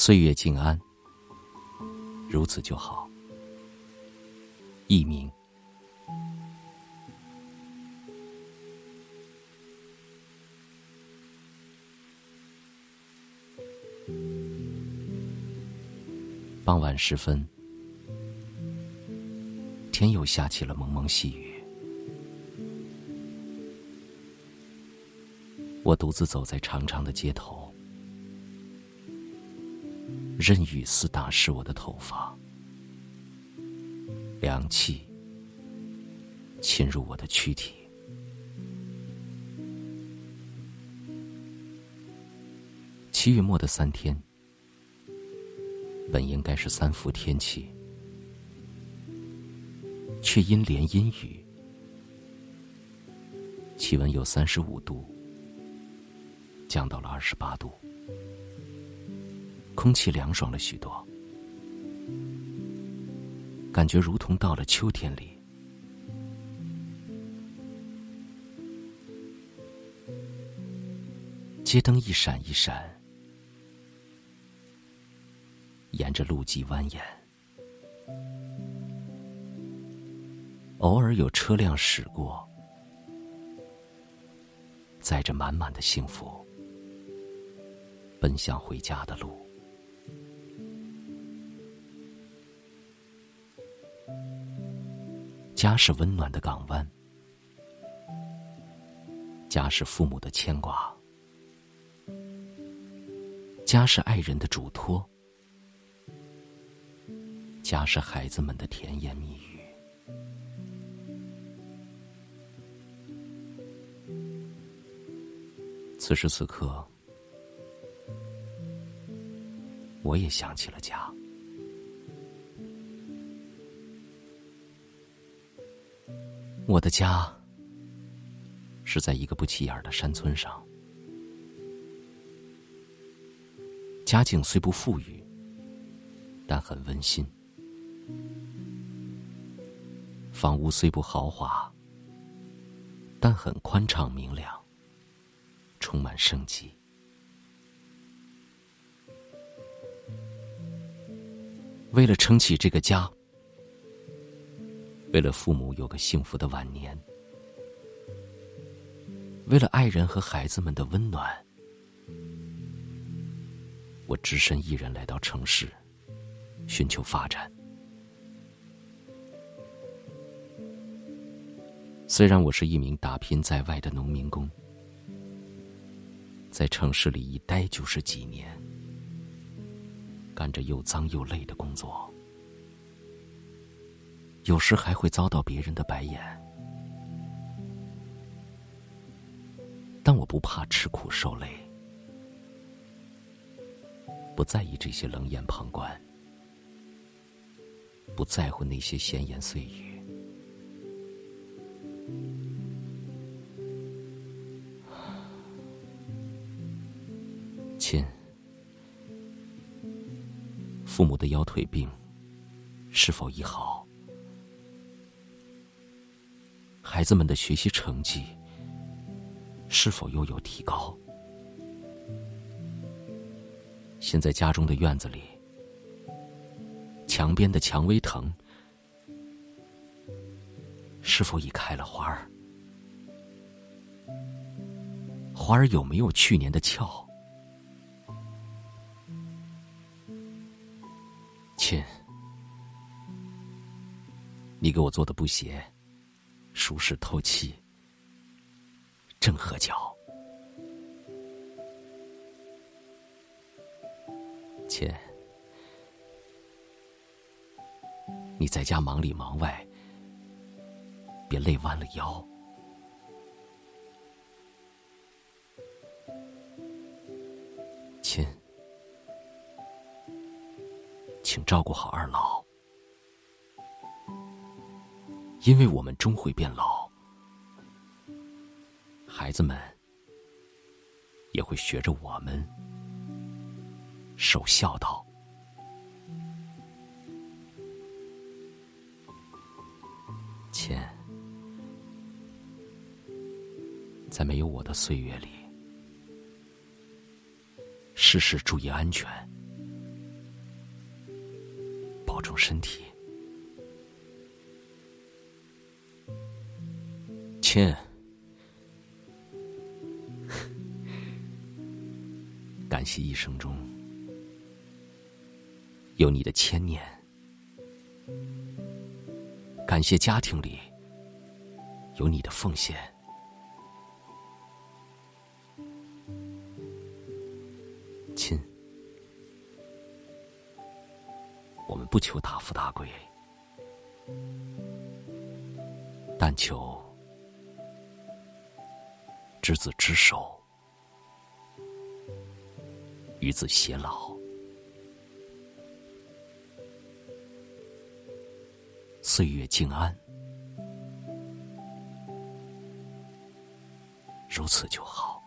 岁月静安，如此就好。佚名。傍晚时分，天又下起了蒙蒙细雨。我独自走在长长的街头，任雨丝打湿我的头发，凉气侵入我的躯体。七月末的三天。本应该是三伏天气，却因连阴雨，气温有三十五度，降到了二十八度，空气凉爽了许多，感觉如同到了秋天里。街灯一闪一闪。沿着路基蜿蜒，偶尔有车辆驶过，载着满满的幸福，奔向回家的路。家是温暖的港湾，家是父母的牵挂，家是爱人的嘱托。家是孩子们的甜言蜜语。此时此刻，我也想起了家。我的家是在一个不起眼的山村上，家境虽不富裕，但很温馨。房屋虽不豪华，但很宽敞明亮，充满生机。为了撑起这个家，为了父母有个幸福的晚年，为了爱人和孩子们的温暖，我只身一人来到城市，寻求发展。虽然我是一名打拼在外的农民工，在城市里一待就是几年，干着又脏又累的工作，有时还会遭到别人的白眼，但我不怕吃苦受累，不在意这些冷眼旁观，不在乎那些闲言碎语。亲，父母的腰腿病是否已好？孩子们的学习成绩是否又有提高？现在家中的院子里，墙边的蔷薇藤是否已开了花儿？花儿有没有去年的俏？亲，你给我做的布鞋，舒适透气，正合脚。亲，你在家忙里忙外，别累弯了腰。亲。请照顾好二老，因为我们终会变老，孩子们也会学着我们守孝道。亲，在没有我的岁月里，事事注意安全。保重身体。亲，感谢一生中有你的牵念，感谢家庭里有你的奉献。亲，我们不求大富大贵，但求。执子之手，与子偕老，岁月静安，如此就好。